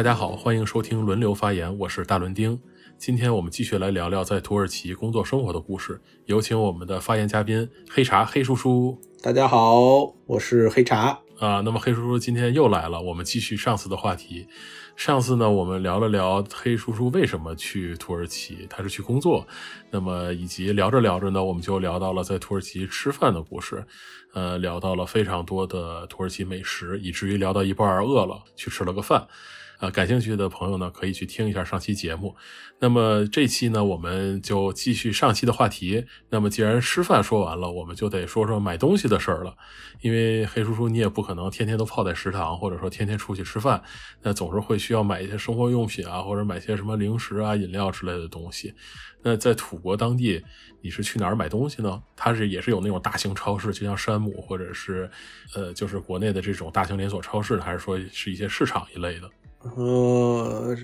大家好，欢迎收听轮流发言，我是大伦丁。今天我们继续来聊聊在土耳其工作生活的故事。有请我们的发言嘉宾黑茶黑叔叔。大家好，我是黑茶啊。那么黑叔叔今天又来了，我们继续上次的话题。上次呢，我们聊了聊黑叔叔为什么去土耳其，他是去工作。那么以及聊着聊着呢，我们就聊到了在土耳其吃饭的故事，呃，聊到了非常多的土耳其美食，以至于聊到一半饿了，去吃了个饭。啊，感兴趣的朋友呢，可以去听一下上期节目。那么这期呢，我们就继续上期的话题。那么既然吃饭说完了，我们就得说说买东西的事儿了。因为黑叔叔，你也不可能天天都泡在食堂，或者说天天出去吃饭，那总是会需要买一些生活用品啊，或者买些什么零食啊、饮料之类的东西。那在土国当地，你是去哪儿买东西呢？它是也是有那种大型超市，就像山姆，或者是呃，就是国内的这种大型连锁超市，还是说是一些市场一类的？呃，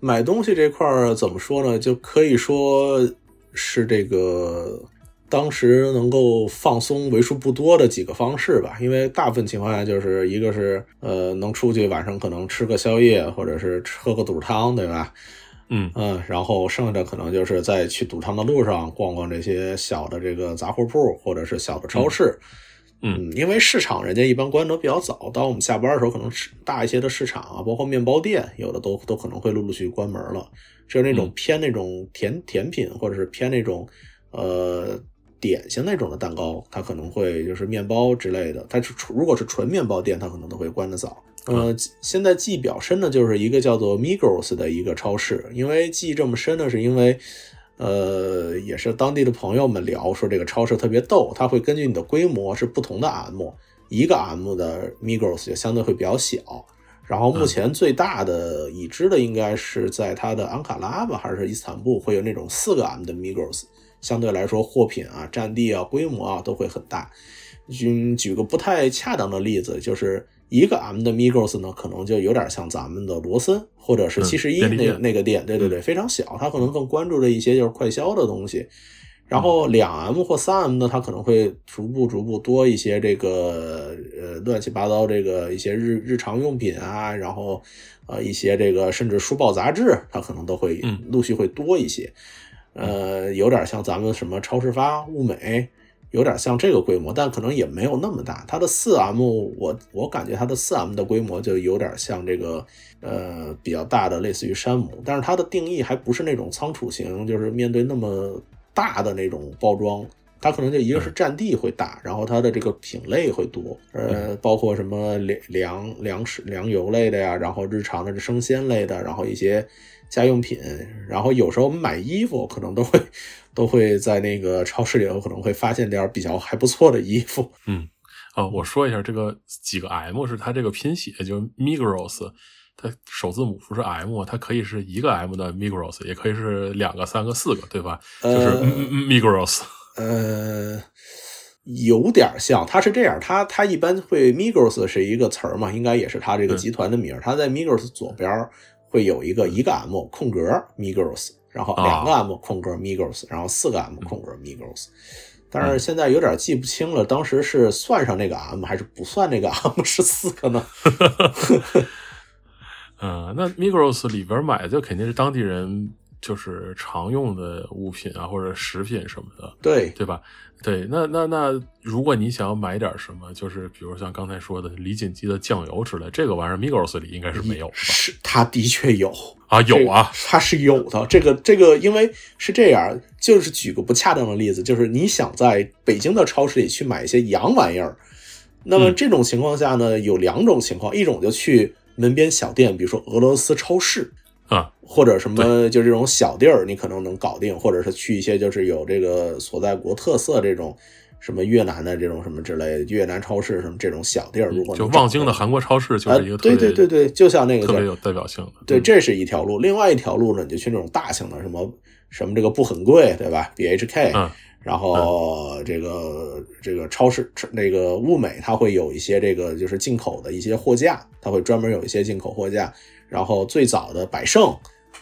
买东西这块儿怎么说呢？就可以说是这个当时能够放松为数不多的几个方式吧。因为大部分情况下，就是一个是呃能出去晚上可能吃个宵夜，或者是喝个肚汤，对吧？嗯嗯，然后剩下的可能就是在去赌场的路上逛逛这些小的这个杂货铺，或者是小的超市。嗯，因为市场人家一般关得比较早，当我们下班的时候，可能大一些的市场啊，包括面包店，有的都都可能会陆陆续续关门了。只有那种偏那种甜甜品，或者是偏那种呃点心那种的蛋糕，它可能会就是面包之类的。它是如果是纯面包店，它可能都会关得早。呃，现在记忆比较深的就是一个叫做 Migros 的一个超市，因为记忆这么深呢，是因为。呃，也是当地的朋友们聊说，这个超市特别逗，它会根据你的规模是不同的 M，一个 M 的 Migros 就相对会比较小。然后目前最大的已知的应该是在它的安卡拉吧，还是伊斯坦布，会有那种四个 M 的 Migros，相对来说货品啊、占地啊、规模啊都会很大。嗯，举个不太恰当的例子，就是。一个 M 的 Migros 呢，可能就有点像咱们的罗森或者是七十一那那个店，对对对，非常小，它可能更关注的一些就是快销的东西。然后两 M 或三 M 呢，它可能会逐步逐步多一些这个呃乱七八糟这个一些日日常用品啊，然后呃一些这个甚至书报杂志，它可能都会陆续会多一些。呃，有点像咱们什么超市发、物美。有点像这个规模，但可能也没有那么大。它的四 M，我我感觉它的四 M 的规模就有点像这个，呃，比较大的，类似于山姆。但是它的定义还不是那种仓储型，就是面对那么大的那种包装，它可能就一个是占地会大，然后它的这个品类会多，呃，包括什么粮粮粮食粮油类的呀，然后日常的这生鲜类的，然后一些家用品，然后有时候我们买衣服可能都会。都会在那个超市里头可能会发现点比较还不错的衣服。嗯，哦，我说一下这个几个 M 是它这个拼写，就是 Migros，它首字母不是 M，它可以是一个 M 的 Migros，也可以是两个、三个、四个，对吧？就是 Migros。呃，有点像，它是这样，它它一般会 Migros 是一个词儿嘛，应该也是它这个集团的名。它在 Migros 左边会有一个一个 M 空格 Migros。然后两个 M 空格 Migros，然后四个 M 空格 Migros，但是现在有点记不清了，当时是算上那个 M 还是不算那个 M 是四个呢？嗯，那 Migros 里边买的肯定是当地人就是常用的物品啊，或者食品什么的，对对吧？对，那那那，如果你想要买点什么，就是比如像刚才说的李锦记的酱油之类，这个玩意儿 Migros 里应该是没有？是，它的确有啊，有啊，它是有的。这个这个，因为是这样，就是举个不恰当的例子，就是你想在北京的超市里去买一些洋玩意儿，那么这种情况下呢，有两种情况，一种就去门边小店，比如说俄罗斯超市。啊，或者什么就这种小地儿，你可能能搞定，或者是去一些就是有这个所在国特色这种什么越南的这种什么之类越南超市什么这种小地儿，如果就望京的韩国超市就是一个对对对对，就像那个特别有代表性的，对，这是一条路。另外一条路呢，你就去那种大型的什么什么这个不很贵，对吧？B H K，然后这个这个超市那个物美，它会有一些这个就是进口的一些货架，它会专门有一些进口货架。然后最早的百盛，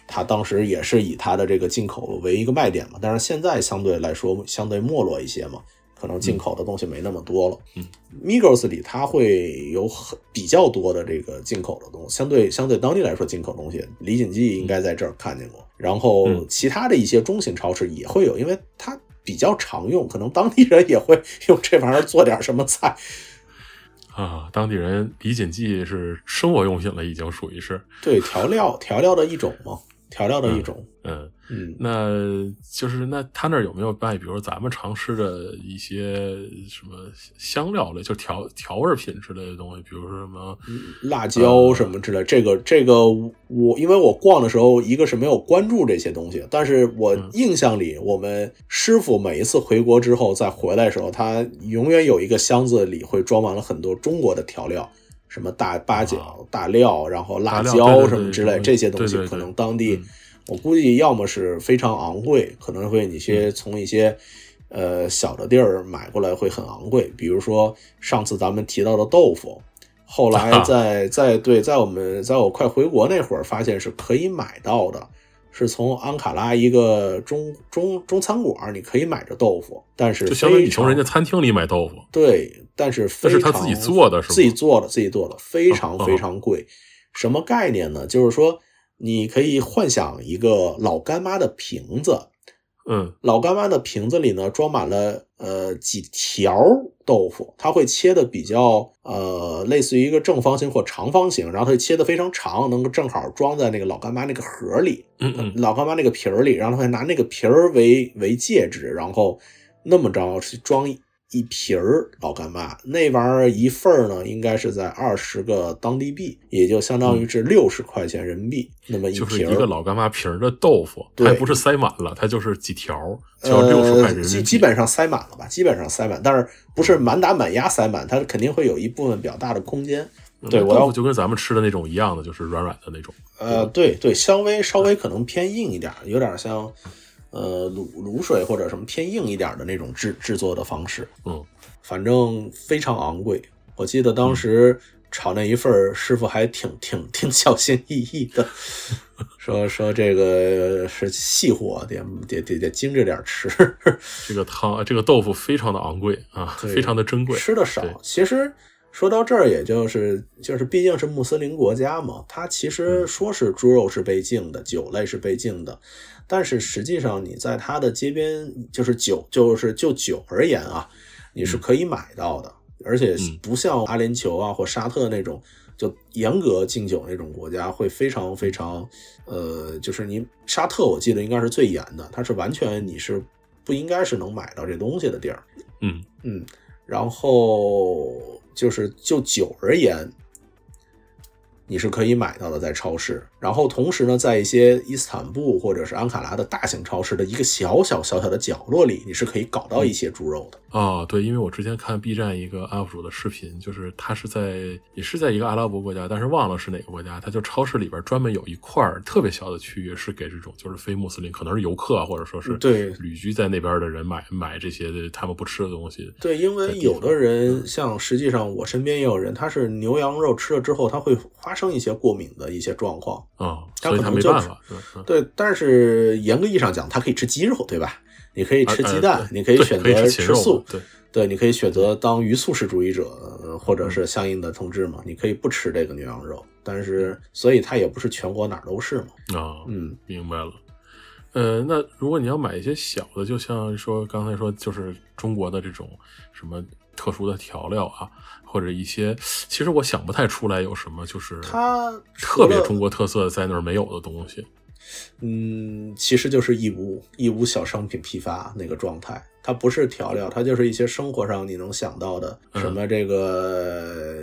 它当时也是以它的这个进口为一个卖点嘛，但是现在相对来说相对没落一些嘛，可能进口的东西没那么多了。嗯，Migros 里它会有很比较多的这个进口的东西，相对相对当地来说，进口东西李锦记应该在这儿看见过。然后嗯其他的一些中型超市也会有，因为它比较常用，可能当地人也会用这玩意儿做点什么菜。啊，当地人李锦记是生活用品了，已经属于是，对，调料调料的一种嘛，调料的一种。嗯，嗯，那就是那他那儿有没有卖，比如咱们常吃的一些什么香料类，就调调味品之类的东西，比如说什么，辣椒什么之类，这个这个我因为我逛的时候，一个是没有关注这些东西，但是我嗯印象里，我们师傅每一次回国之后再回来的时候，他永远有一个箱子里会装满了很多中国的调料。什么大八角、大料，然后辣椒什么之类，这些东西可能当地嗯我估计要么是非常昂贵，可能会你嗯些从一些呃小的地儿买过来会很昂贵，比如说上次咱们提到的豆腐，后来在在对在我们在我快回国那会儿发现是可以买到的，是从安卡拉一个中中中餐馆你可以买着豆腐，但是就相当于你从人家餐厅里买豆腐，对，但是非常那是他自己做的是吗自己做的，自己做的，非常哦非常贵。什么概念呢？就是说，你可以幻想一个老干妈的瓶子，嗯老干妈的瓶子里呢装满了呃几条豆腐，它会切的比较呃类似于一个正方形或长方形，然后它会切的非常长，能够正好装在那个老干妈那个盒里。嗯嗯，老干妈那个皮儿里，然后它会拿那个皮儿为为介质，然后那么着去装一一瓶儿老干妈，那玩意儿一份儿呢，应该是在二十个当地币，也就相当于是六十块钱人民币，那么就是瓶。一个老干妈瓶儿的豆腐，还不是塞满了，它就是几条，就要六十块人民呃，币。基基本上塞满了吧，基本上塞满，但是不是满打满压塞满，它肯定会有一部分比较大的空间。对我要就跟咱们吃的那种一样的，就是软软的那种。呃，对对，稍微稍微可能偏硬一点，有点像呃卤卤水或者什么偏硬一点的那种制制作的方式。嗯，反正非常昂贵。我记得当时炒那一份儿，师傅还挺挺挺小心翼翼的，说说这个是细货，得得得得精着点吃，这个汤，这个豆腐非常的昂贵啊，非常的珍贵。吃的少。其实说到这儿，也就是就是毕竟是穆斯林国家嘛，它其实嗯说是猪肉是被禁的，酒类是被禁的，但是实际上你在它的街边，就是酒，就是就酒而言啊，你是可以买到的，而且嗯不像阿联酋啊或沙特那种。就严格禁酒那种国家会非常非常，呃，就是你沙特我记得应该是最严的，它是完全你是不应该是能买到这东西的地儿。嗯嗯，然后就是就酒而言，你是可以买到的，在超市。然后同时呢，在一些伊斯坦布或者是安卡拉的大型超市的一个小小小小的角落里，你是可以搞到一些猪肉的。哦，对，因为我之前看 B 站一个 UP 主的视频，就是他是在也是在一个阿拉伯国家，但是忘了是哪个国家，他就超市里边专门有一块特别小的区域是给这种就是非穆斯林，可能是游客啊，或者说是对旅居在那边的人买买这些他们不吃的东西。对，因为有的人像实际上我身边也有人，他是牛羊肉吃了之后，他会发生一些过敏的一些状况。啊、他所以没办法。对，但是严格意义上讲，它可以吃鸡肉，对吧？你可以吃啊鸡蛋，呃你可以选择吃素嘛，对，对，你可以选择当鱼素食主义者，呃或者是相应的同志嘛，你可以不吃这个牛羊肉，但是所以它也不是全国哪儿都是嘛。啊，嗯，明白了。呃，那如果你要买一些小的，就像说刚才说，就是中国的这种什么特殊的调料啊，或者一些，其实我想不太出来有什么就是它特别中国特色在那儿没有的东西。嗯，其实就是义乌义乌小商品批发那个状态，它不是调料，它就是一些生活上你能想到的，嗯什么这个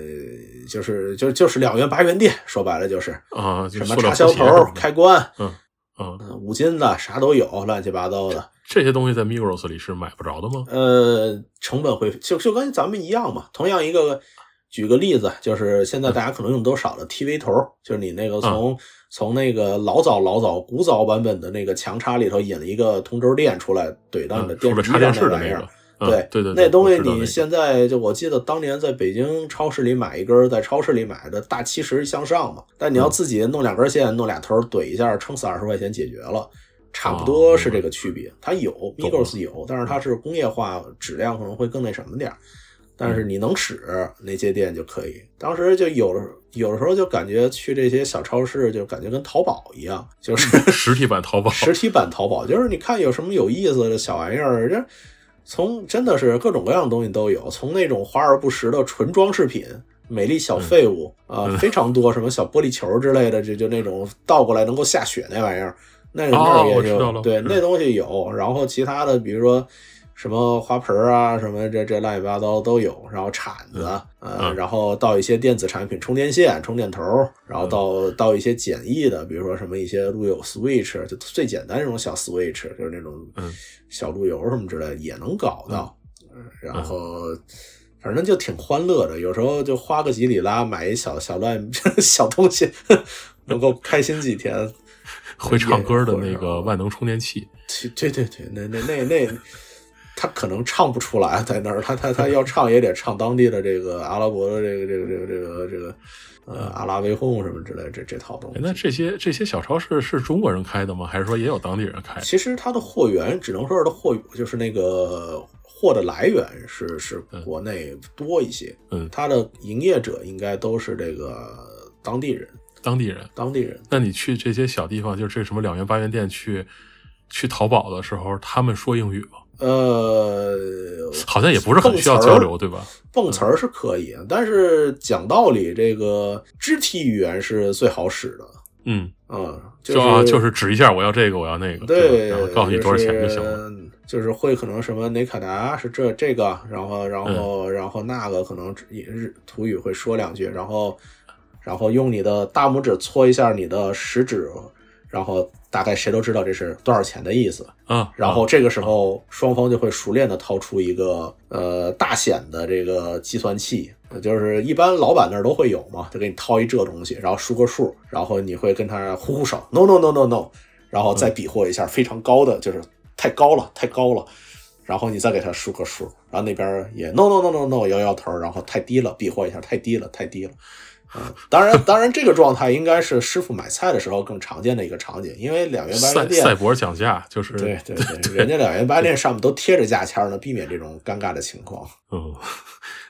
就是就就是两元八元店，说白了就是啊，就什么插销头开关，嗯嗯，嗯五金的啥都有，乱七八糟的。这些东西在 Migros 里是买不着的吗？呃，成本会就就跟咱们一样嘛。同样一个，举个例子，就是现在大家可能用都少了 TV 头，就是你那个从、从那个老早老早古早版本的那个墙插里头引了一个同轴电出来，怼到你的电视插电视的上玩意儿。那个，嗯对对对，那东西你现在就我记得当年在北京超市里买一根，在超市里买的大七十向上嘛，但你要嗯自己弄两根线，弄俩头怼一下，撑死二十块钱解决了。差不多是这个区别。它有 Migros 有，但是它是工业化，质量可能会更那什么点儿。但是你能使那些店就可以。当时就有的有的时候就感觉去这些小超市，就感觉跟淘宝一样，就是实体版淘宝，实体版淘宝，就是你看有什么有意思的小玩意儿，这从真的是各种各样的东西都有，从那种华而不实的纯装饰品。美丽小废物啊，非常多，什么小玻璃球之类的，就就那种倒过来能够下雪那玩意儿，那那也有，对，那东西有。然后其他的，比如说什么花盆啊，什么这这乱七八糟都有。然后铲子，呃，然后到一些电子产品，充电线、充电头，然后到到一些简易的，比如说什么一些路由 switch，就最简单那种小 switch，就是那种小路由什么之类的也能搞到。然后。反正就挺欢乐的，有时候就花个几里拉买一小小乱 小东西，能够开心几天。会唱歌的那个万能充电器，对对对，那那那那，他可能唱不出来在那儿，他他他要唱也得唱当地的这个阿拉伯的这个这个这个这个这个呃阿拉维哄什么之类这这套东西。那这些这些小超市是中国人开的吗？还是说也有当地人开？其实它的货源只能说是的货就是那个。货的来源是是国内多一些，嗯，它的营业者应该都是这个当地人，当地人，当地人。那你去这些小地方，就是这什么两元八元店去去淘宝的时候，他们说英语吗？呃，好像也不是很需要交流，对吧？蹦词儿是可以，但是讲道理，这个肢体语言是最好使的。嗯嗯，就就是指一下，我要这个，我要那个，对，然后告诉你多少钱就行了。就是会可能什么内卡达是这这个，然后然后然后那个可能日土语会说两句，然后然后用你的大拇指搓一下你的食指，然后大概谁都知道这是多少钱的意思啊。然后这个时候双方就会熟练的掏出一个呃大显的这个计算器，就是一般老板那儿都会有嘛，就给你掏一这东西，然后输个数，然后你会跟他呼呼手，no no no no no，然后再比划一下非常高的就是。太高了，太高了，然后你再给他输个数，然后那边也 no no no no no 摇摇头，然后太低了，比划一下，太低了，太低了。嗯，当然，当然，这个状态应该是师傅买菜的时候更常见的一个场景，因为两元八元店赛博讲价就是对对 对，人家两元八店上面都贴着价签呢，避免这种尴尬的情况。嗯，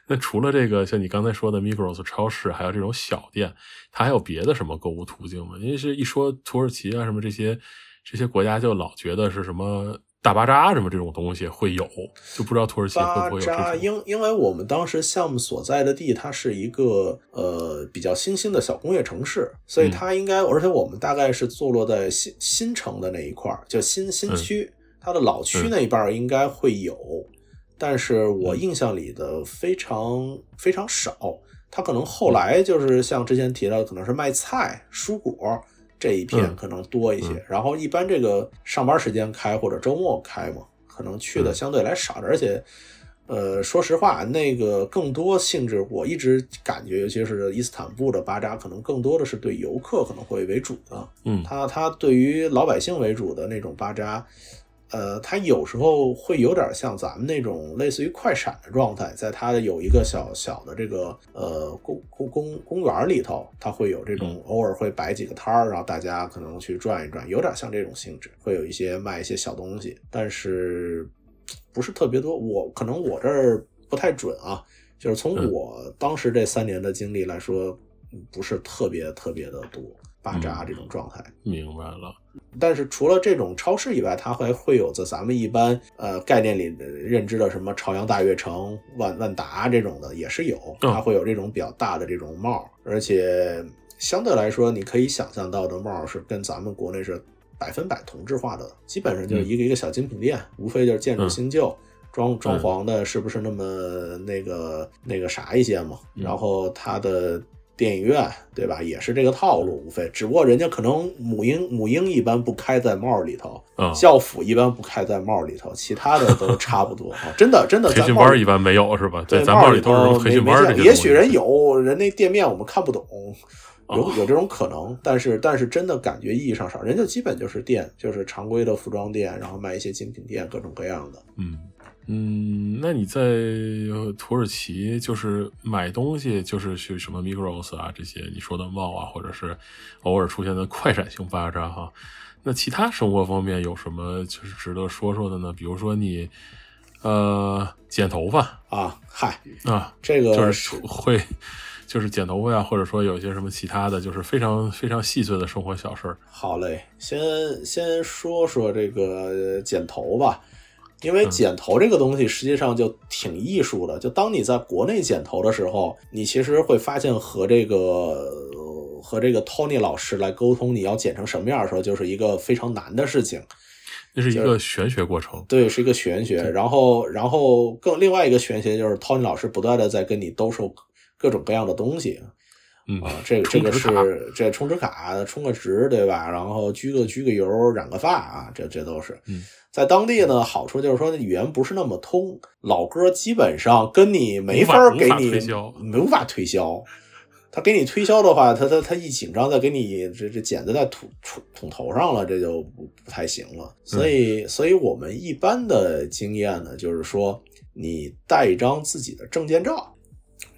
那除了这个，像你刚才说的 Migros 超市，还有这种小店，它还有别的什么购物途径吗？因为是一说土耳其啊什么这些。这些国家就老觉得是什么大巴扎什么这种东西会有，就不知道土耳其会不会有这种。因因为我们当时项目所在的地，它是一个呃比较新兴的小工业城市，所以它应该，而且我们大概是坐落在新新城的那一块儿，就新新区，它的老区那一半应该会有，但是我印象里的非常非常少。它可能后来就是像之前提到的，可能是卖菜、蔬果。这一片可能多一些，然后一般这个上班时间开或者周末开嘛，可能去的相对来少点，而且，呃，说实话，那个更多性质，我一直感觉，尤其是伊斯坦布的巴扎，可能更多的是对游客可能会为主的，嗯，他他对于老百姓为主的那种巴扎。呃，它有时候会有点像咱们那种类似于快闪的状态，在它的有一个小小的这个呃公公公公园里头，它会有这种偶尔会摆几个摊儿，然后大家可能去转一转，有点像这种性质，会有一些卖一些小东西，但是不是特别多。我可能我这儿不太准啊，就是从我当时这三年的经历来说，不是特别特别的多。巴扎这种状态，明白了。但是除了这种超市以外，它还会有着咱们一般呃概念里认知的什么朝阳大悦城、万万达这种的也是有，它会有这种比较大的这种帽，而且相对来说，你可以想象到的帽是跟咱们国内是百分百同质化的，基本上就是一个一个小精品店，无非就是建筑新旧、装装潢的是不是那么那个那个啥一些嘛，然后它的。电影院对吧，也是这个套路，无非只不过人家可能母婴母婴一般不开在帽里头，校服一般不开在帽里头，其他的都 差不多啊，真的真的。培训班一般没有是吧？对咱帽里头培训班也许人有人那店面我们看不懂，有有这种可能，但是但是真的感觉意义上少，人家基本就是店，就是常规的服装店，然后卖一些精品店，各种各样的，嗯。嗯，那你在土耳其就是买东西，就是去什么 Migros 啊这些你说的 mall 啊，或者是偶尔出现的快闪性巴扎哈，那其他生活方面有什么就是值得说说的呢？比如说你，呃，剪头发啊，嗨啊，这个就是会，就是剪头发呀，或者说有一些什么其他的就是非常非常细碎的生活小事儿。好嘞，先先说说这个剪头吧，因为剪头这个东西实际上就挺艺术的。就当你在国内剪头的时候，你其实会发现和这个和这个 Tony 老师来沟通，你要剪成什么样的时候，就是一个非常难的事情。那是一个玄学过程，对，是一个玄学。然后，然后更另外一个玄学就是 Tony 老师不断的在跟你兜售各种各样的东西。嗯啊，这个这个是这充值卡充个值对吧？然后焗个焗个油，染个发啊，这这都是。嗯，在当地呢，好处就是说语言不是那么通，老哥基本上跟你没法给你无法推销。他给你推销的话，他他他一紧张，再给你这这剪子在捅捅捅头上了，这就不不太行了。所以，所以我们一般的经验呢，就是说，你带一张自己的证件照，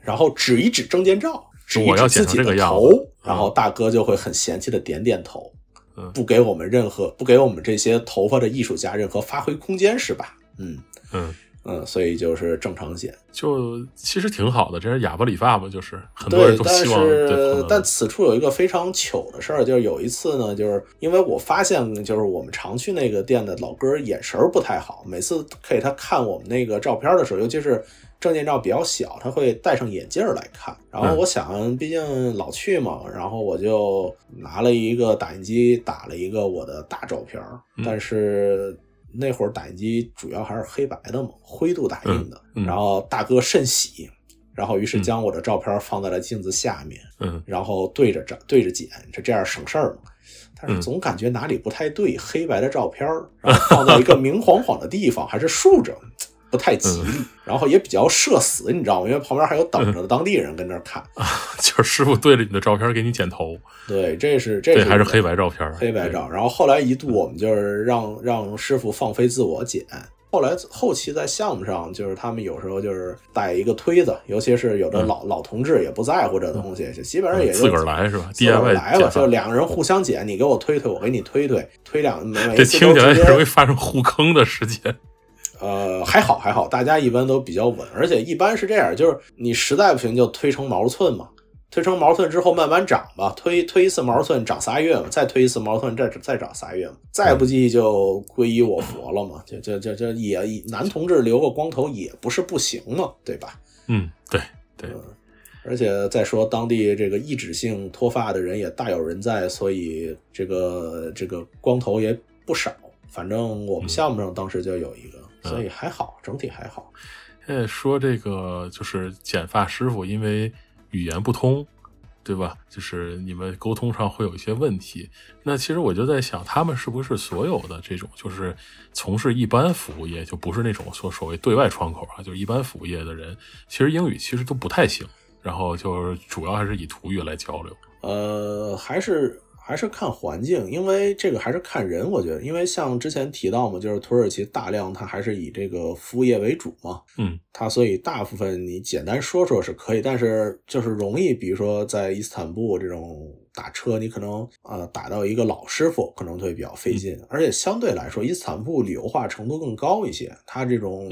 然后指一指证件照，指一指自己的头，然后大哥就会很嫌弃的点点头，不给我们任何不给我们这些头发的艺术家任何发挥空间，是吧？嗯嗯。嗯，所以就是正常剪，就其实挺好的，这是哑巴理发嘛，就是很多人都希望。但但此处有一个非常糗的事儿，就是有一次呢，就是因为我发现，就是我们常去那个店的老哥眼神不太好，每次给他看我们那个照片的时候，尤其是证件照比较小，他会戴上眼镜来看。然后我想，毕竟老去嘛，然后我就拿了一个打印机打了一个我的大照片，但是。那会儿打印机主要还是黑白的嘛，灰度打印的。然后大哥甚喜，然后于是将我的照片放在了镜子下面，嗯，然后对着照对着剪，这这样省事儿嘛。但是总感觉哪里不太对，黑白的照片然后放在一个明晃晃的地方，还是竖着。不太吉利，然后也比较社死，你知道吗？因为旁边还有等着的当地人跟那看，就是师傅对着你的照片给你剪头。对，这是这还是黑白照片，黑白照。然后后来一度我们就是让让师傅放飞自我剪。后来后期在项目上，就是他们有时候就是带一个推子，尤其是有的老老同志也不在乎这东西，就基本上也就自个儿来是吧？自个儿来了，就两个人互相剪，你给我推推，我给你推推，推两每这听起来容易发生互坑的事件。呃，还好还好，大家一般都比较稳，而且一般是这样，就是你实在不行就推成毛寸嘛，推成毛寸之后慢慢长吧，推推一次毛寸长仨月嘛，再推一次毛寸再再长仨月嘛，再不济就皈依我佛了嘛，就就就就也男同志留个光头也不是不行嘛，对吧？嗯，对对，而且再说当地这个抑制性脱发的人也大有人在，所以这个这个光头也不少，反正我们项目上当时就有一个。所以还好，整体还好。呃，说这个就是剪发师傅，因为语言不通，对吧？就是你们沟通上会有一些问题。那其实我就在想，他们是不是所有的这种就是从事一般服务业，就不是那种说所谓对外窗口啊，就是一般服务业的人，其实英语其实都不太行。然后就是主要还是以土语来交流。呃，还是。还是看环境，因为这个还是看人。我觉得，因为像之前提到嘛，就是土耳其大量它还是以这个服务业为主嘛，嗯，它所以大部分你简单说说是可以，但是就是容易，比如说在伊斯坦布这种打车，你可能呃打到一个老师傅，可能会比较费劲，而且相对来说，伊斯坦布旅游化程度更高一些，它这种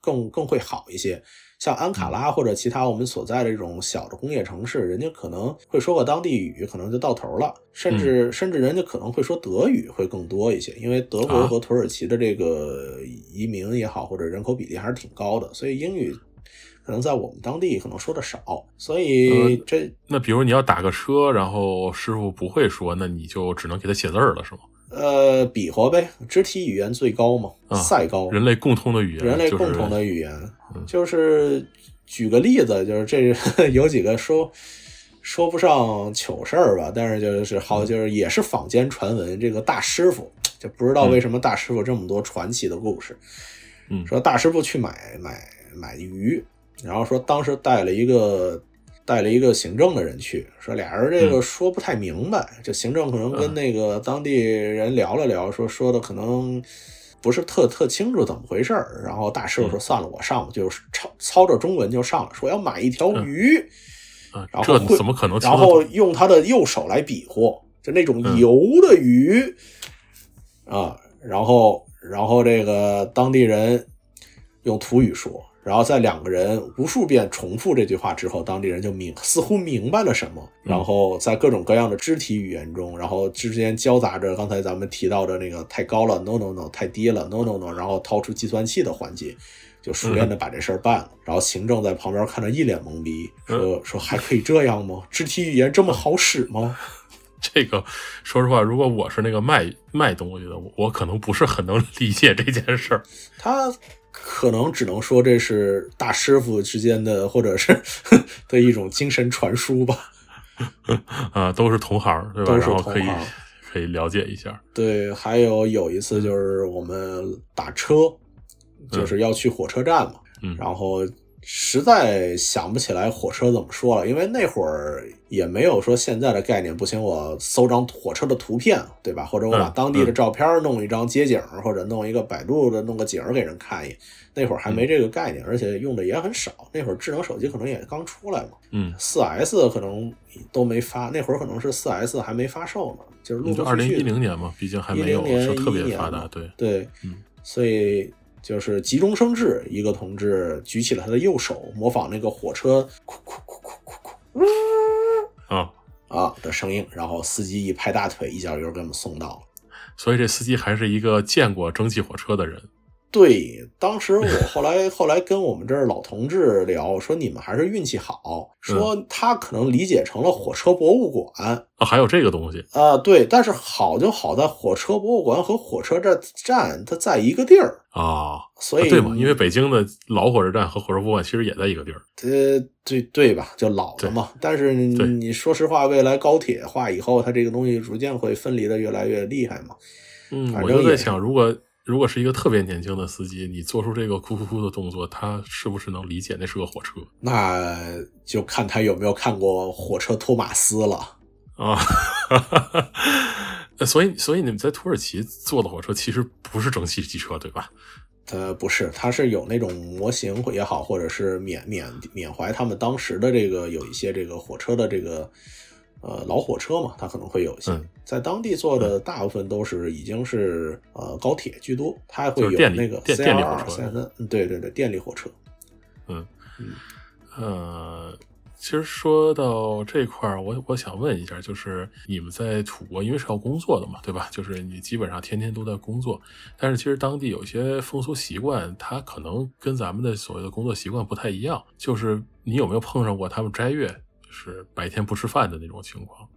更更会好一些。像安卡拉或者其他我们所在的这种小的工业城市，人家可能会说个当地语，可能就到头了。甚至甚至人家可能会说德语会更多一些，因为德国和土耳其的这个移民也好，或者人口比例还是挺高的，所以英语可能在我们当地可能说的少。所以这那比如你要打个车，然后师傅不会说，那你就只能给他写字儿了，是吗？呃，比划呗，肢体语言最高嘛，赛高，人类共通的语言，人类共同的语言，就是举个例子，就是这 有几个说说不上糗事儿吧，但是就是好，就是也是坊间传闻，这个大师傅就不知道为什么大师傅这么多传奇的故事，嗯，说大师傅去买买买鱼，然后说当时带了一个。带了一个行政的人去，说俩人这个说不太明白，这行政可能跟那个当地人聊了聊，说说的可能不是特特清楚怎么回事儿。然后大师傅说算了，我上，就是操操着中文就上了，说要买一条鱼，然后怎么可能？然后用他的右手来比划，就那种游的鱼，啊，然后然后这个当地人用土语说，然后在两个人无数遍重复这句话之后，当地人就明似乎明白了什么，然后在各种各样的肢体语言中，然后之间交杂着刚才咱们提到的那个太高了，no no no，太低了，no no no，然后掏出计算器的环节。就熟练的把这事儿办了，然后行政在旁边看着一脸懵逼，说说还可以这样吗？肢体语言这么好使吗？这个说实话，如果我是那个卖卖东西的，我可能不是很能理解这件事儿。他可能只能说这是大师傅之间的，或者是 的一种精神传输吧。啊，都是同行，对吧？都是同行，可以了解一下。对，还有有一次就是我们打车。就是要去火车站嘛，然后实在想不起来火车怎么说了，因为那会儿也没有说现在的概念，不行，我搜张火车的图片，对吧？或者我把当地的照片弄一张街景，或者弄一个百度的弄个景给人看一眼。那会儿还没这个概念，而且用的也很少。那会儿智能手机可能也刚出来嘛，嗯，四 S 可能都没发，那会儿可能是四 S 还没发售呢，就是陆陆续续。二零一零年嘛，毕竟还没有说特别发达，对对，嗯，所以。就是急中生智，一个同志举起了他的右手，模仿那个火车“库库库库库库”啊啊的声音，然后司机一拍大腿，一脚油给我们送到了。所以这司机还是一个见过蒸汽火车的人。对，当时我后来后来跟我们这儿老同志聊，说你们还是运气好，说他可能理解成了火车博物馆啊，还有这个东西啊，对，但是好就好在火车博物馆和火车站站它在一个地儿啊，所以对嘛，因为北京的老火车站和火车博物馆其实也在一个地儿，呃，对对吧，就老的嘛，但是你说实话，未来高铁化以后，它这个东西逐渐会分离的越来越厉害嘛，嗯，我就在想，如果。如果是一个特别年轻的司机，你做出这个哭哭哭的动作，他是不是能理解那是个火车？那就看他有没有看过《火车托马斯》了啊。所以，所以你们在土耳其坐的火车其实不是蒸汽机车，对吧？呃，不是，它是有那种模型也好，或者是缅缅缅怀他们当时的这个有一些这个火车的这个。呃，老火车嘛，它可能会有一些，在当地坐的大部分都是已经是呃高铁居多，它还会有那个电电力火车，对对对，电力火车。嗯嗯呃，其实说到这块儿，我我想问一下，就是你们在土国，因为是要工作的嘛，对吧？就是你基本上天天都在工作，但是其实当地有些风俗习惯，它可能跟咱们的所谓的工作习惯不太一样。就是你有没有碰上过他们斋月？是白天不吃饭的那种情况，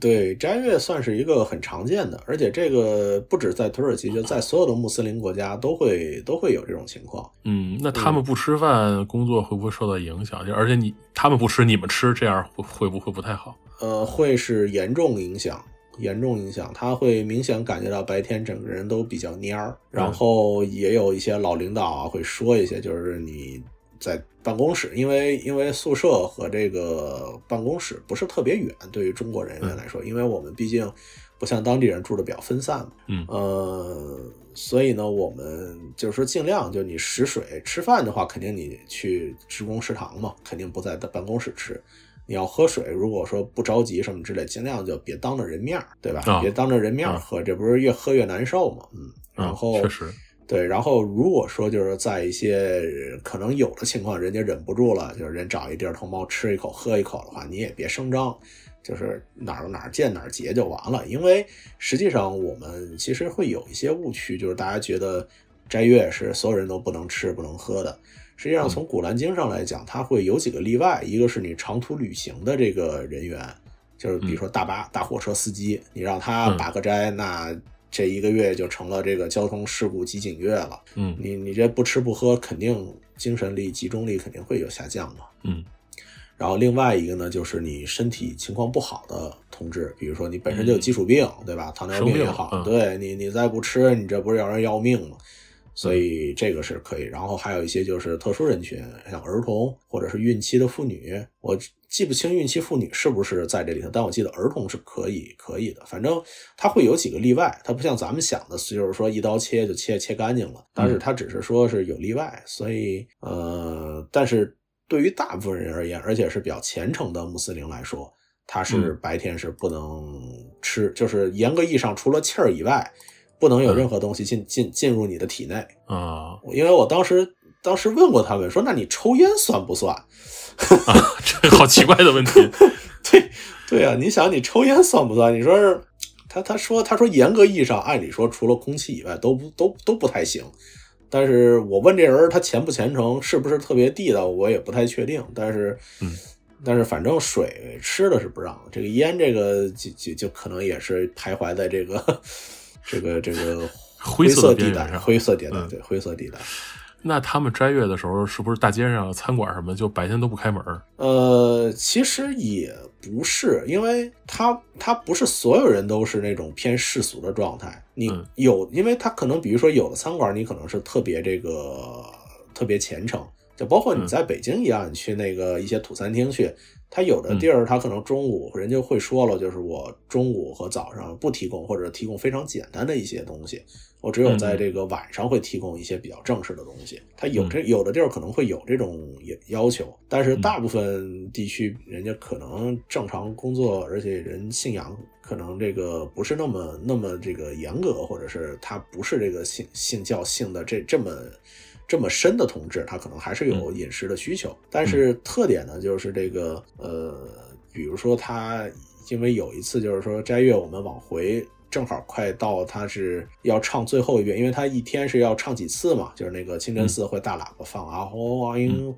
对斋月算是一个很常见的，而且这个不止在土耳其，就在所有的穆斯林国家都会都会有这种情况。嗯，那他们不吃饭，工作会不会受到影响？就而且你他们不吃，你们吃，这样会会不会不太好？呃，会是严重影响，严重影响。他会明显感觉到白天整个人都比较蔫儿，然后也有一些老领导啊会说一些，就是你。在办公室，因为因为宿舍和这个办公室不是特别远，对于中国人员来说，因为我们毕竟不像当地人住的比较分散嘛，嗯，呃，所以呢，我们就是说尽量，就你食水吃饭的话，肯定你去职工食堂嘛，肯定不在办公室吃。你要喝水，如果说不着急什么之类，尽量就别当着人面对吧？别当着人面喝，这不是越喝越难受嘛，嗯，然后确实。对，然后如果说就是在一些可能有的情况，人家忍不住了，就是人找一地儿偷猫吃一口喝一口的话，你也别声张，就是哪儿哪儿见哪儿结就完了。因为实际上我们其实会有一些误区，就是大家觉得斋月是所有人都不能吃不能喝的。实际上从古兰经上来讲，它会有几个例外，一个是你长途旅行的这个人员，就是比如说大巴大货车司机，你让他把个斋，那。这一个月就成了这个交通事故集锦月了。嗯，你你这不吃不喝，肯定精神力、集中力肯定会有下降嘛。嗯，然后另外一个呢，就是你身体情况不好的同志，比如说你本身就有基础病，对吧？糖尿病也好，对你你再不吃，你这不是要人要命吗？所以这个是可以。然后还有一些就是特殊人群，像儿童或者是孕期的妇女，我。记不清孕期妇女是不是在这里头，但我记得儿童是可以可以的。反正它会有几个例外，它不像咱们想的，就是说一刀切就切切干净了。但是它只是说是有例外，所以呃，但是对于大部分人而言，而且是比较虔诚的穆斯林来说，他是白天是不能吃，就是严格意义上除了气儿以外，不能有任何东西进进进入你的体内。啊因为我当时当时问过他们说，那你抽烟算不算？啊，这好奇怪的问题。对对啊，你想你抽烟算不算？你说是他他说他说严格意义上，按理说除了空气以外都不都都不太行。但是我问这人他虔不虔诚，是不是特别地道，我也不太确定。但是，嗯，但是反正水吃的是不让，这个烟这个就就就可能也是徘徊在这个 这个这个灰色色地带，灰色地带，嗯对灰色地带。那他们斋月的时候，是不是大街上餐馆什么就白天都不开门？呃，其实也不是，因为他他不是所有人都是那种偏世俗的状态。你嗯有，因为他可能比如说有的餐馆，你可能是特别这个特别虔诚，就包括你嗯在北京一样，你去那个一些土餐厅去，他有嗯的地儿他可能中午人家会说了，就是我中午和早上不提供，或者提供非常简单的一些东西。我只有在嗯。这个晚上会提供一些比较正式的东西，他有这有的地儿可能会有这种要求，但是大部分地区人家可能正常工作，而且人信仰可能这个不是那么那么这个严格，或者是他不是这个信信教信的这这么这么深的同志，他可能还是有饮食的需求，但是特点呢就是这个呃，比如说他因为有一次就是说斋月我们往回。正好快到，他是要唱最后一遍，因为他一天是要唱几次嘛，就是那个清真寺会大喇叭放阿轰阿英，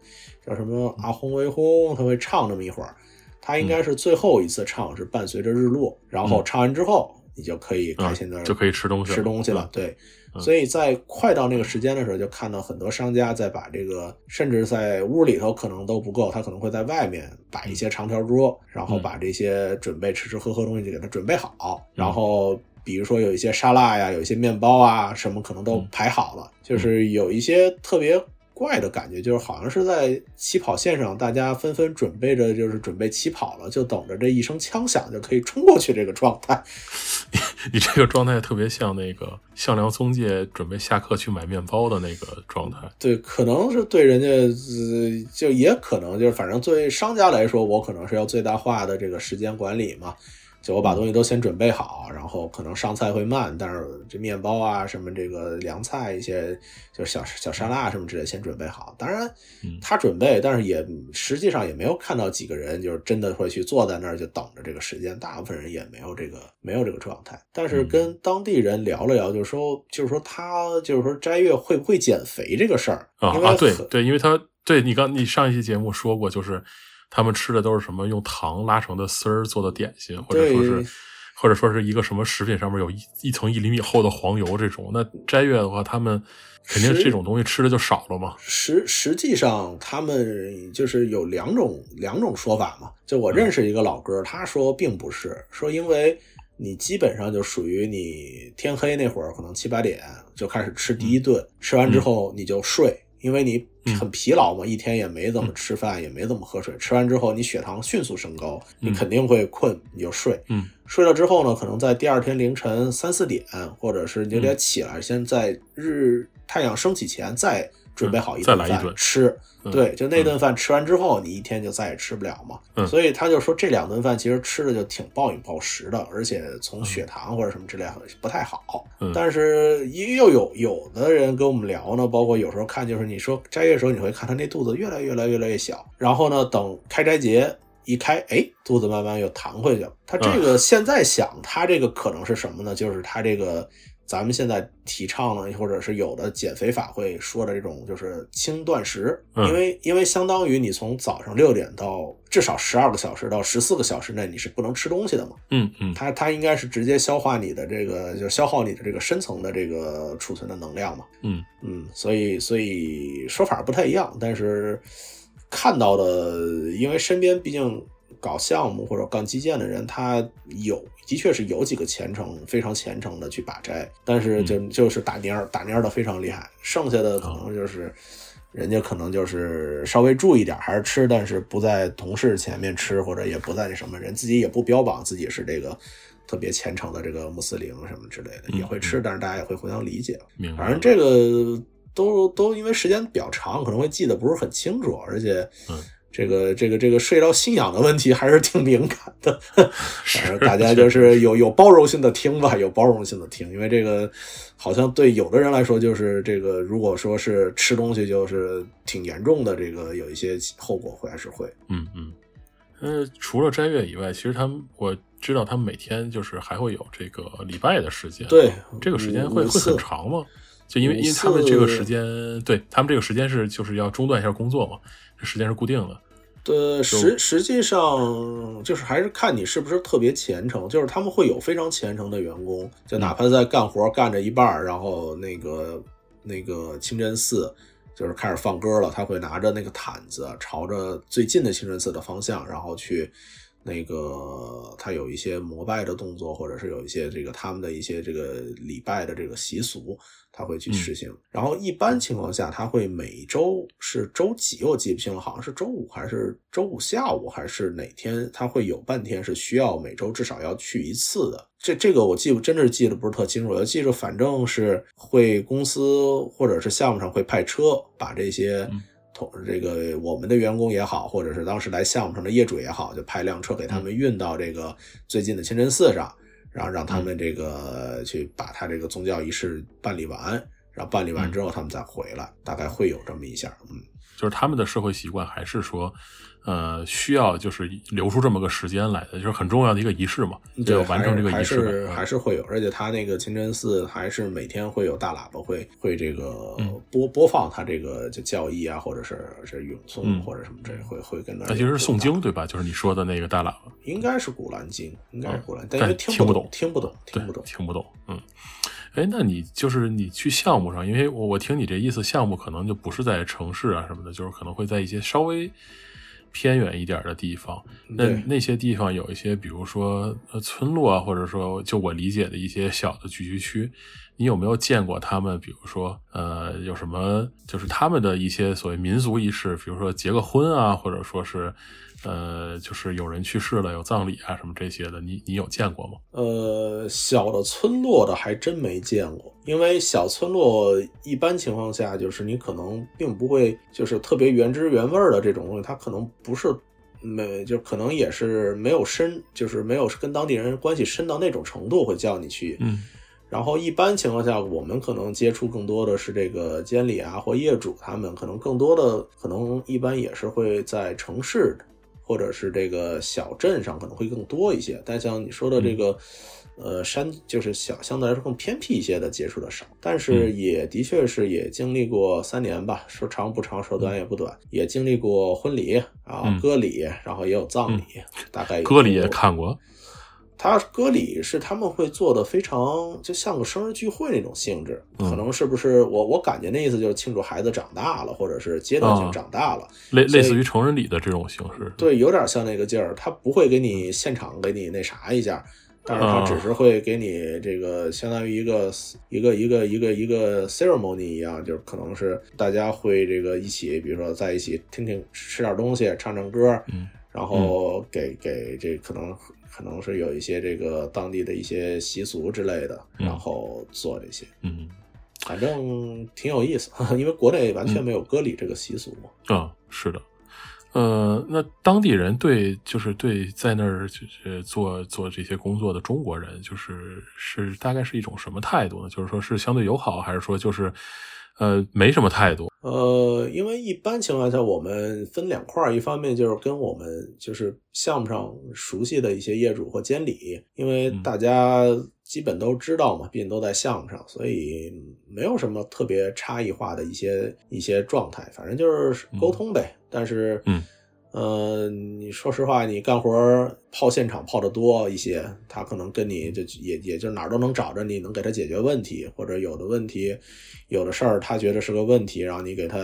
叫什么阿轰为轰，他会唱那么一会儿。他应该是最后一次唱，是伴随着日落，然后唱完之后，你就可以开心的、嗯就可以吃东西了吃东西了。对，嗯所以在快到那个时间的时候，就看到很多商家在把这个，甚至在屋里头可能都不够，他可能会在外面摆一些长条桌，然后把这些准备吃吃喝喝东西就给他准备好，然后。比如说有一些沙拉呀，有一些面包啊，什么可能都排好了，就是有一些特别怪的感觉，就是好像是在起跑线上，大家纷纷准备着，就是准备起跑了，就等着这一声枪响就可以冲过去这个状态。你这个状态特别像那个向良宗介准备下课去买面包的那个状态。对，可能是对人家，呃，就也可能就是，反正作为商家来说，我可能是要最大化的这个时间管理嘛。就我把东西都先准备好，然后可能上菜会慢，但是这面包啊，什么这个凉菜一些，就小小沙拉什么之类先准备好。当然嗯，他准备，但是也实际上也没有看到几个人就是真的会去坐在那儿就等着这个时间，大部分人也没有这个没有这个状态。但是跟当地人聊了聊，就是说就是说他就是说斋月会不会减肥这个事儿啊啊，对对，因为他对你刚你上一期节目说过，就是他们吃的都是什么用糖拉成的丝儿做的点心，或者说是或者说是一个什么食品上面有一一层一厘米厚的黄油这种。那斋月的话，他们肯定这种东西吃的就少了嘛。实实际上，他们就是有两种两种说法嘛。就我认识一个老哥，他说并不是，说因为你基本上就属于你天黑那会儿，可能七八点就开始吃第一顿，吃完之后你就睡，因为你很疲劳嘛，一天也没怎么吃饭，也没怎么喝水，吃完之后你血糖迅速升高，你肯定会困，你就睡。嗯。睡了之后呢，可能在第二天凌晨三四点，或者是你得起来，先在日太阳升起前再准备好一顿饭嗯再来一顿吃。嗯对，就那顿饭吃完之后，你一天就再也吃不了嘛。嗯所以他就说这两顿饭其实吃的就挺暴饮暴食的，而且从血糖或者什么之类不太好。嗯但是又有有的人跟我们聊呢，包括有时候看，就是你说斋月的时候，你会看他那肚子越来越来越来越小，然后呢，等开斋节。一开，哎，肚子慢慢又弹回去了。他这个现在想，他这个可能是什么呢？就是他这个咱们现在提倡呢，或者是有的减肥法会说的这种，就是轻断食。嗯因为因为相当于你从早上六点到至少十二个小时到十四个小时内，你是不能吃东西的嘛。嗯嗯它它应该是直接消化你的这个，就消耗你的这个深层的这个储存的能量嘛。嗯嗯，所以所以说法不太一样，但是看到的，因为身边毕竟搞项目或者干基建的人，他有的确是有几个虔诚非常虔诚的去把斋，但是就就是打蔫儿打蔫儿的非常厉害，剩下的可能就是。人家可能就是稍微注意点，还是吃，但是不在同事前面吃，或者也不在那什么人自己也不标榜自己是这个特别虔诚的这个穆斯林什么之类的，嗯也会吃，但是大家也会互相理解。反正这个都都因为时间比较长，可能会记得不是很清楚，而且嗯这个这个这个涉及到信仰的问题，还是挺敏感的。反正大家就是有有包容性的听吧，有包容性的听，因为这个好像对有的人来说，就是这个如果说是吃东西，就是挺严重的，这个有一些后果会还是会。嗯嗯。呃，除了斋月以外，其实他们我知道他们每天就是还会有这个礼拜的时间。对，这个时间会会很长吗？就因为因为他们这个时间，对他们这个时间是就是要中断一下工作嘛，这时间是固定的。呃，实实际上就是还是看你是不是特别虔诚，就是他们会有非常虔诚的员工，就哪怕在干活干着一半，然后那个那个清真寺。就是开始放歌了，他会拿着那个毯子，朝着最近的清真寺的方向，然后去那个他有一些膜拜的动作，或者是有一些这个他们的一些这个礼拜的这个习俗。他会去实行，然后一般情况下，他会每周是周几我记不清了，好像是周五还是周五下午还是哪天，他会有半天是需要每周至少要去一次的。这这个我记不，真的是记得不是特清楚。我记着反正是会公司或者是项目上会派车把这些同这个我们的员工也好，或者是当时来项目上的业主也好，就派辆车给他们运到这个最近的清真寺上。然后让他们这个去把他这个宗教仪式办理完，然后办理完之后他们再回来，大概会有这么一下，嗯，就是他们的社会习惯还是说。呃，需要就是留出这么个时间来的，就是很重要的一个仪式嘛，就要完成这个仪式。还是会有，而且他那个清真寺还是每天会有大喇叭会会这个播播放他这个就教义啊，或者是是咏诵或者什么这会会跟那。那其实是诵经对吧？就是你说的那个大喇叭，应该是古兰经，应该是古兰，但因为听不懂，听不懂，听不懂，听不懂。嗯，哎，那你就是你去项目上，因为我我听你这意思，项目可能就不是在城市啊什么的，就是可能会在一些稍微。偏远一点的地方，那那些地方有一些，比如说呃村落啊，或者说就我理解的一些小的聚居区，你有没有见过他们？比如说呃有什么，就是他们的一些所谓民俗仪式，比如说结个婚啊，或者说是。呃，就是有人去世了，有葬礼啊，什么这些的，你你有见过吗？呃，小的村落的还真没见过，因为小村落一般情况下就是你可能并不会就是特别原汁原味的这种东西，它可能不是没就可能也是没有深，就是没有跟当地人关系深到那种程度会叫你去。嗯，然后一般情况下，我们可能接触更多的是这个监理啊或业主，他们可能更多的可能一般也是会在城市。或者是这个小镇上可能会更多一些，但像你说的这个，呃，山就是小，相对来说更偏僻一些的接触的少，但是也的确是也经历过三年吧，说长不长，说短也不短，也经历过婚礼啊、歌礼，然后也有葬礼，大概歌礼也看过。他歌礼是他们会做的非常就像个生日聚会那种性质，可能是不是我我感觉那意思就是庆祝孩子长大了，或者是阶段性长大了，类类似于成人礼的这种形式。对，有点像那个劲儿。他不会给你现场给你那啥一下，但是他只是会给你这个相当于一个一个一个一个一个 ceremony 一样，就是可能是大家会这个一起，比如说在一起听听吃点东西，唱唱歌，然后给给这可能。可能是有一些这个当地的一些习俗之类的，然后做这些，嗯，反正挺有意思，因为国内完全没有割礼这个习俗嘛。啊，是的，呃，那当地人对就是对在那儿就是做做这些工作的中国人，就是是大概是一种什么态度呢？就是说是相对友好，还是说就是？呃，没什么态度。呃，因为一般情况下，我们分两块一方面就是跟我们就是项目上熟悉的一些业主或监理，因为大家基本都知道嘛，毕竟都在项目上，所以没有什么特别差异化的一些一些状态，反正就是沟通呗。但是，嗯。呃，你说实话，你干活泡现场泡的多一些，他可能跟你就也也就哪儿都能找着你，能给他解决问题，或者有的问题，有的事儿他觉得是个问题，然后你给他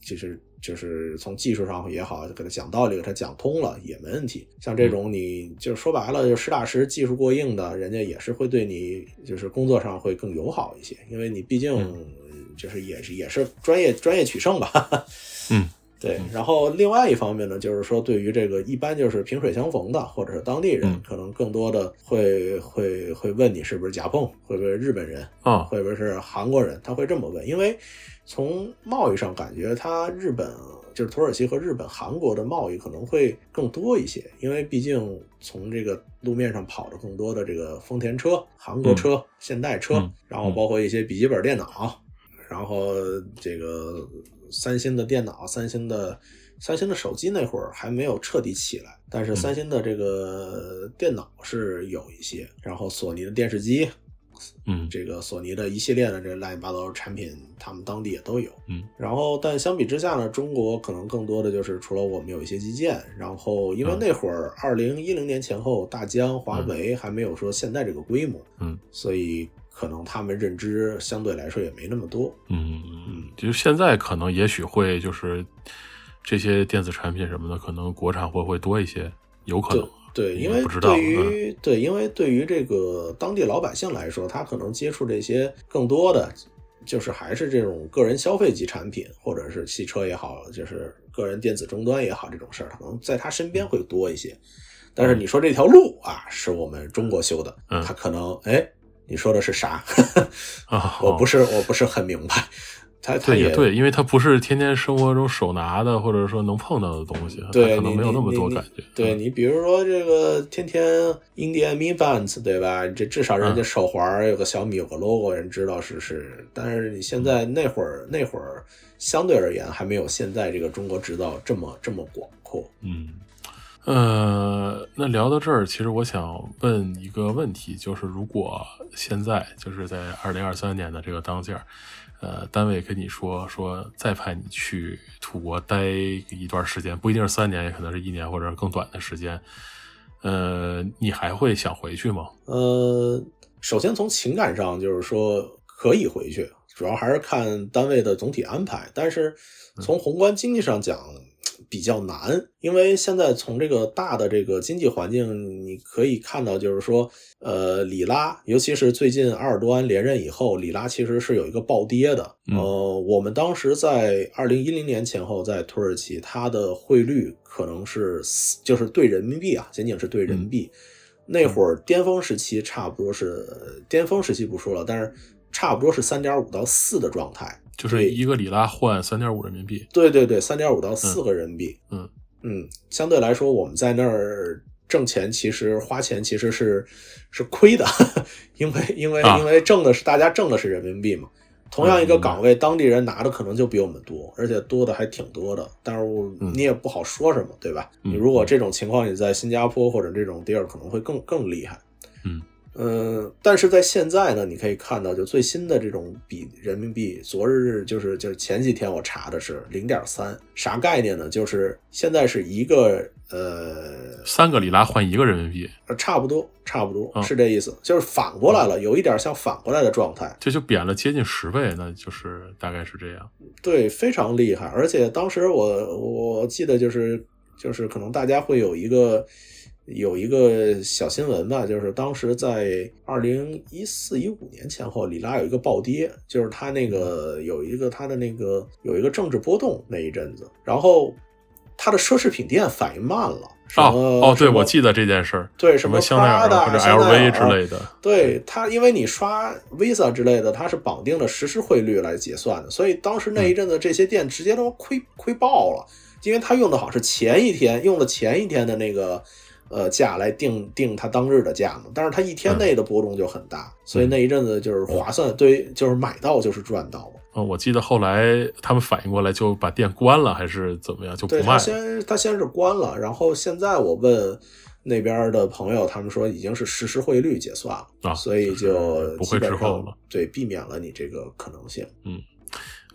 就是就是从技术上也好，给他讲道理，给他讲通了也没问题。像这种你就是说白了就实打实技术过硬的，人家也是会对你就是工作上会更友好一些，因为你毕竟就是也是也是专业专业取胜吧。嗯。对，然后另外一方面呢，就是说对于这个一般就是萍水相逢的，或者是当地人，嗯。可能更多的会会会问你是不是甲碰，会不会是日本人，啊，会不会是韩国人，他会这么问，因为从贸易上感觉他日本就是土耳其和日本、韩国的贸易可能会更多一些，因为毕竟从这个路面上跑的更多的这个丰田车、韩国车、现代车，嗯。然后包括一些笔记本电脑，然后这个三星的电脑、三星的三星的手机那会儿还没有彻底起来，但是三星的这个电脑是有一些，然后索尼的电视机。嗯。这个索尼的一系列的这乱七八糟的产品，他们当地也都有。嗯，然后但相比之下呢，中国可能更多的就是除了我们有一些基建，然后因为嗯。那会儿二零一零年前后，大疆、华为还没有说现在这个规模，嗯，所以可能他们认知相对来说也没那么多。嗯嗯，就是现在可能也许会就是这些电子产品什么的，可能国产会会多一些，有可能。对，因为对于对，因为对于这个当地老百姓来说，他可能接触这些更多的就是还是这种个人消费级产品，或者是汽车也好，就是个人电子终端也好，这种事儿，可能在他身边会多一些。但是你说这条路啊，是我们中国修的，嗯他可能哎，你说的是啥？啊，我不是。我不是很明白。他他，也也对，因为他不是天天生活中手拿的，或者说能碰到的东西，对，可能没有那么多感觉。嗯对你，比如说这个天天 Indian Mi Bands，对吧？这至少人嗯家手环有个小米有个 logo，人知道是是。但是你现在那会儿那会儿，相对而言还没有现在这个中国制造这么这么广阔。嗯，呃，那聊到这儿，其实我想问一个问题，就是如果现在就是在二零二三年的这个当下，呃，单位跟你说说再派你去土国待一段时间，不一定是三年，也可能是一年或者更短的时间，呃，你还会想回去吗？呃，首先从情感上就是说可以回去，主要还是看单位的总体安排。但是从宏观经济上讲，比较难，因为现在从这个大的这个经济环境，你可以看到，就是说，呃，里拉，尤其是最近埃尔多安连任以后，里拉其实是有一个暴跌的。嗯呃，我们当时在二零一零年前后在土耳其，它的汇率可能是四就是对人民币啊，仅仅是对人民币。那会儿巅峰时期差不多是巅峰时期不说了，但是差不多是三点五到四的状态。就是对一个里拉换三点五人民币。对对对，三点五到四个人民币。嗯嗯，相对来说，我们在那儿挣钱，其实花钱其实是是亏的，因为因为啊因为挣的是大家挣的是人民币嘛。同样一个岗位，当地人拿的可能就比我们多，而且多的还挺多的。但是你也不好说什么，对吧？嗯你如果这种情况，你在新加坡或者这种地儿可能会更更厉害。嗯嗯，但是在现在呢，你可以看到，就最新的这种比人民币，昨日就是就是前几天我查的是零点三，啥概念呢？就是现在是一个呃三个里拉换一个人民币，呃差不多差不多嗯是这意思，就是反过来了，有一点像反过来的状态，这就贬了接近十倍，那就是大概是这样。对，非常厉害。而且当时我我记得就是就是可能大家会有一个有一个小新闻吧，就是当时在二零一四一五年前后，里拉有一个暴跌，就是它那个有一个它的那个有一个政治波动那一阵子，然后它的奢侈品店反应慢了。什么哦哦，对，我记得这件事儿，对什么香奈儿 Prada 或者 LV 之类的，对它，因为你刷 Visa 之类的，它是绑定了实时汇率来结算的，所以当时那一阵子这些店直接都亏亏爆了，因为它用的好像是前一天用的前一天的那个呃价来定定它当日的价嘛，但是它一天内的波动就很大，所以那一阵子就是划算，对，就是买到就是赚到嘛。嗯，我记得后来他们反应过来就把店关了，还是怎么样，就不对他卖了。先他先是关了，然后现在我问那边的朋友，他们说已经是实时汇率结算了，啊所以就不会滞后了。对，避免了你这个可能性。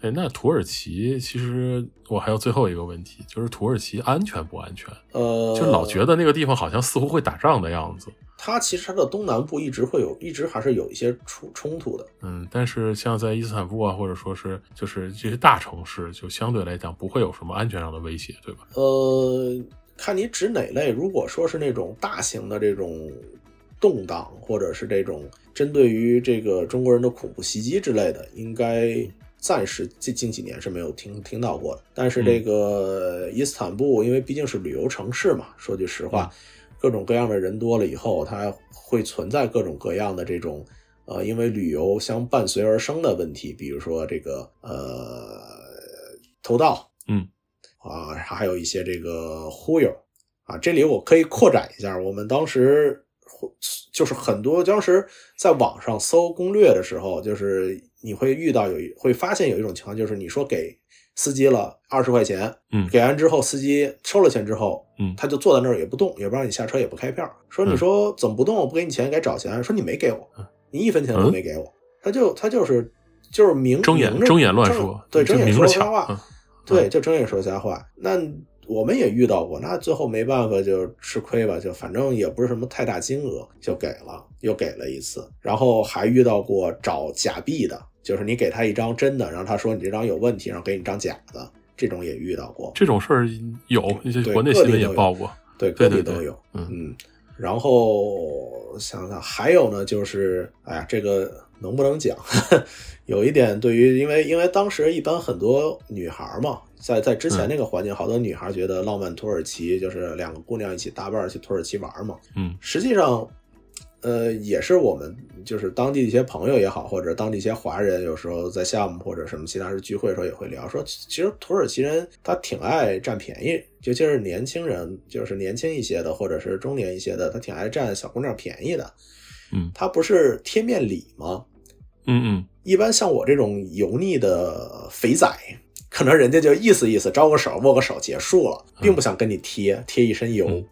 哎，那土耳其其实我还有最后一个问题，就是土耳其安全不安全？呃，就老觉得那个地方好像似乎会打仗的样子。它其实它的东南部一直会有，一直还是有一些冲冲突的。嗯，但是像在伊斯坦布啊，或者说是就是这些大城市，就相对来讲不会有什么安全上的威胁，对吧？呃，看你指哪类。如果说是那种大型的这种动荡，或者是这种针对于这个中国人的恐怖袭击之类的，应该暂时近近几年是没有听听到过的。但是这个伊斯坦布，因为毕竟是旅游城市嘛，说句实话，各种各样的人多了以后，它会存在各种各样的这种呃，因为旅游相伴随而生的问题，比如说这个呃偷盗，嗯啊，还有一些这个忽悠啊。这里我可以扩展一下，我们当时。就是很多当时在网上搜攻略的时候，就是你会遇到有会发现有一种情况，就是你说给司机了二十块钱，嗯，给完之后司机收了钱之后，嗯，他就坐在那儿也不动，也不让你下车，也不开票，说你说怎么不动？我不给你钱，该找钱。说你没给我，你一分钱都没给我，他就他就是就是明睁眼睁眼乱说，对，睁眼说瞎话，对，就睁眼说瞎话。那。我们也遇到过，那最后没办法就吃亏吧，就反正也不是什么太大金额，就给了，又给了一次。然后还遇到过找假币的，就是你给他一张真的，然后他说你这张有问题，然后给你张假的，这种也遇到过。这种事儿有，国内新闻也报过，对，各地都有。嗯，然后想想还有呢，就是哎呀，这个能不能讲？有一点，对于因为因为当时一般很多女孩嘛。在在之前那个环境，好多女孩觉得浪漫土耳其就是两个姑娘一起搭伴去土耳其玩嘛。嗯，实际上，呃，也是我们就是当地一些朋友也好，或者当地一些华人，有时候在项目或者什么其他事聚会的时候也会聊，说其实土耳其人他挺爱占便宜，尤其是年轻人，就是年轻一些的或者是中年一些的，他挺爱占小姑娘便宜的。嗯，他不是贴面礼吗？嗯嗯，一般像我这种油腻的肥仔。可能人家就意思意思，招个手，握个手，结束了，并不想跟你贴贴一身油。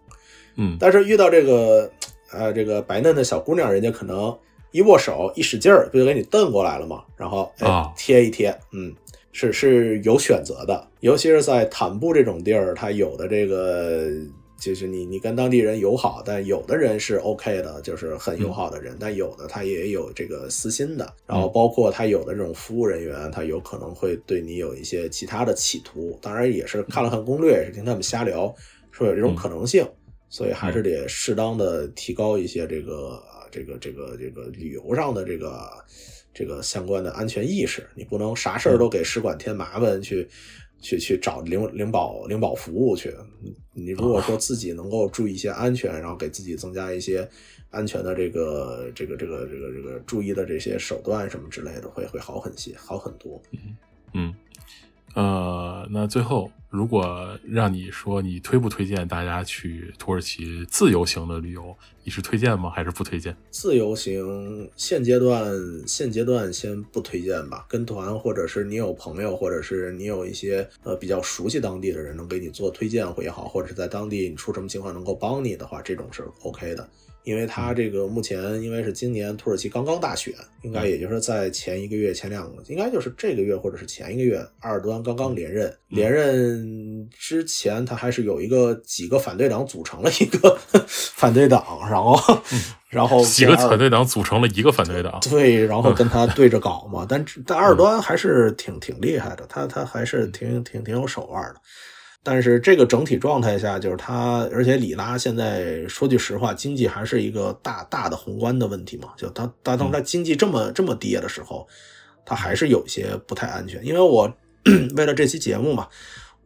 嗯，但是遇到这个呃这个白嫩的小姑娘，人家可能一握手一使劲儿，不就给你瞪过来了吗？然后哎贴一贴，嗯，是是有选择的，尤其是在坦布这种地儿，它有的这个。就是你，你跟当地人友好，但有的人是 OK 的，就是很友好的人，但有的他也有这个私心的，然后包括他有的这种服务人员，他有可能会对你有一些其他的企图。当然也是看了看攻略，也是听他们瞎聊，说有这种可能性，所以还是得适当的提高一些这个这个这个这个旅游上的这个这个相关的安全意识。你不能啥事儿都给使馆添麻烦去。去去找领领保领保服务去，你如果说自己能够注意一些安全，然后给自己增加一些安全的这个这个这个这个这个注意的这些手段什么之类的，会会好很些，好很多。嗯嗯。呃，那最后，如果让你说你推不推荐大家去土耳其自由行的旅游，你是推荐吗？还是不推荐？自由行现阶段现阶段先不推荐吧，跟团或者是你有朋友，或者是你有一些呃比较熟悉当地的人能给你做推荐会也好，或者是在当地你出什么情况能够帮你的话，这种是 OK 的。因为他这个目前因为是今年土耳其刚刚大选，应该也就是在前一个月、前两个，应该就是这个月或者是前一个月，埃尔多安刚刚连任。连任之前，他还是有一个几个 反对党组成了一个反对党，然后，然后几个反对党组成了一个反对党，对，然后跟他对着搞嘛。但但埃尔多安还是挺挺厉害的，他他还是挺挺挺有手腕的。但是这个整体状态下，就是它，而且里拉现在说句实话，经济还是一个大大的宏观的问题嘛。就它，它当它经济这么这么跌的时候，它还是有些不太安全。因为我 为了这期节目嘛，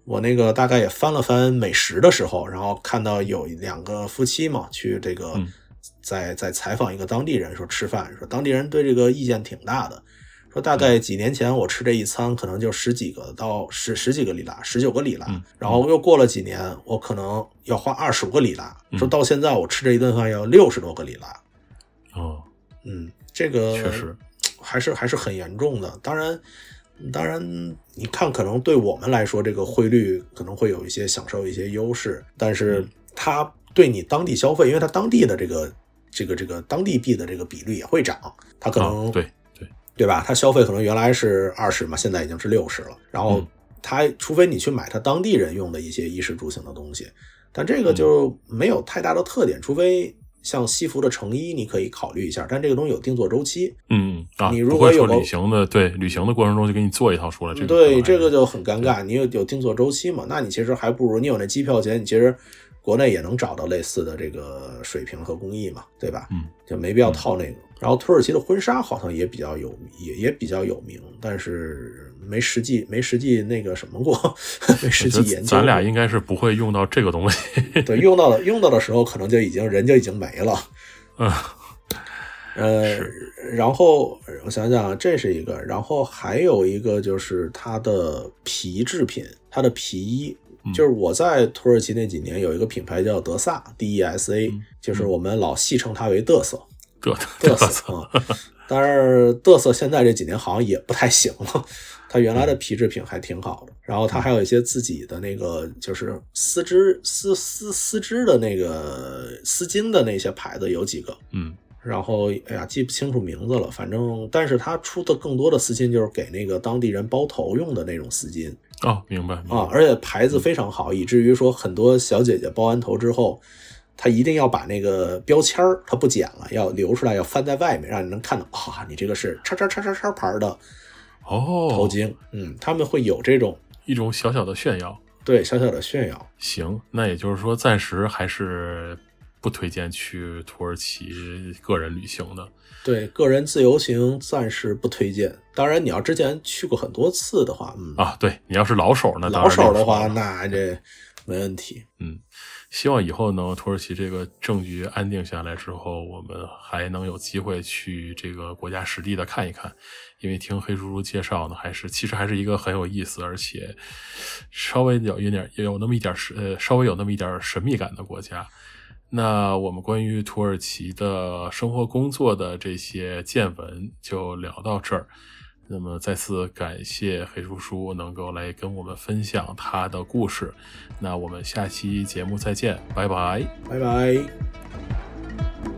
我那个大概也翻了翻美食的时候，然后看到有两个夫妻嘛，去这个在在采访一个当地人说吃饭，说当地人对这个意见挺大的。说大概几年前我吃这一餐可能就十几个到十十几个里拉，十九个里拉，然后又过了几年，我可能要花二十五个里拉。说到现在我吃这一顿饭要六十多个里拉。哦，嗯，这个确实 还是还是很严重的。当然，当然你看，可能对我们来说，这个汇率可能会有一些享受一些优势，但是它对你当地消费，因为它当地的这个这个这个当地币的这个比率也会涨，它可能对。对吧？他消费可能原来是二十嘛，现在已经是六十了。然后他除非你去买他当地人用的一些衣食住行的东西，但这个就没有太大的特点。除非像西服的成衣，你可以考虑一下，但这个东西有定做周期。嗯啊，你如果有旅行的对旅行的过程中就给你做一套出来，这对这个就很尴尬。你有有定做周期嘛？那你其实还不如你有那机票钱，你其实国内也能找到类似的这个水平和工艺嘛，对吧？嗯，就没必要套那个。然后土耳其的婚纱好像也比较有，也也比较有名，但是没实际没实际那个什么过，没实际研究。咱俩应该是不会用到这个东西。对，用到的用到的时候，可能就已经人就已经没了。嗯，呃，然后我想想，这是一个，然后还有一个就是它的皮制品，它的皮衣。就是我在土耳其那几年，有一个品牌叫德萨 （D E S A），就是我们老戏称它为嘚瑟。嘚嘚瑟啊！但是嘚瑟现在这几年好像也不太行了。它原来的皮制品还挺好的，然后它还有一些自己的那个，就是丝织丝丝丝织的那个丝巾的那些牌子有几个。嗯。然后，哎呀，记不清楚名字了。反正，但是它出的更多的丝巾就是给那个当地人包头用的那种丝巾。哦，明白啊，而且牌子非常好，以至于说很多小姐姐包完头之后，她一定要把那个标签儿他不剪了，要留出来，要翻在外面，让你能看到啊，你这个是叉叉叉叉叉牌的哦头巾。嗯，他们会有这种一种小小的炫耀，对，小小的炫耀。行，那也就是说，暂时还是。不推荐去土耳其个人旅行的，对个人自由行暂时不推荐。当然，你要之前去过很多次的话，嗯啊，对你要是老手呢，老手的话，那这没问题。嗯，希望以后呢，土耳其这个政局安定下来之后，我们还能有机会去这个国家实地的看一看。因为听黑叔叔介绍呢，还是其实还是一个很有意思，而且稍微有一点也有那么一点神呃，稍微有那么一点神秘感的国家。那我们关于土耳其的生活工作的这些见闻就聊到这儿。那么再次感谢黑叔叔能够来跟我们分享他的故事。那我们下期节目再见，拜拜，拜拜。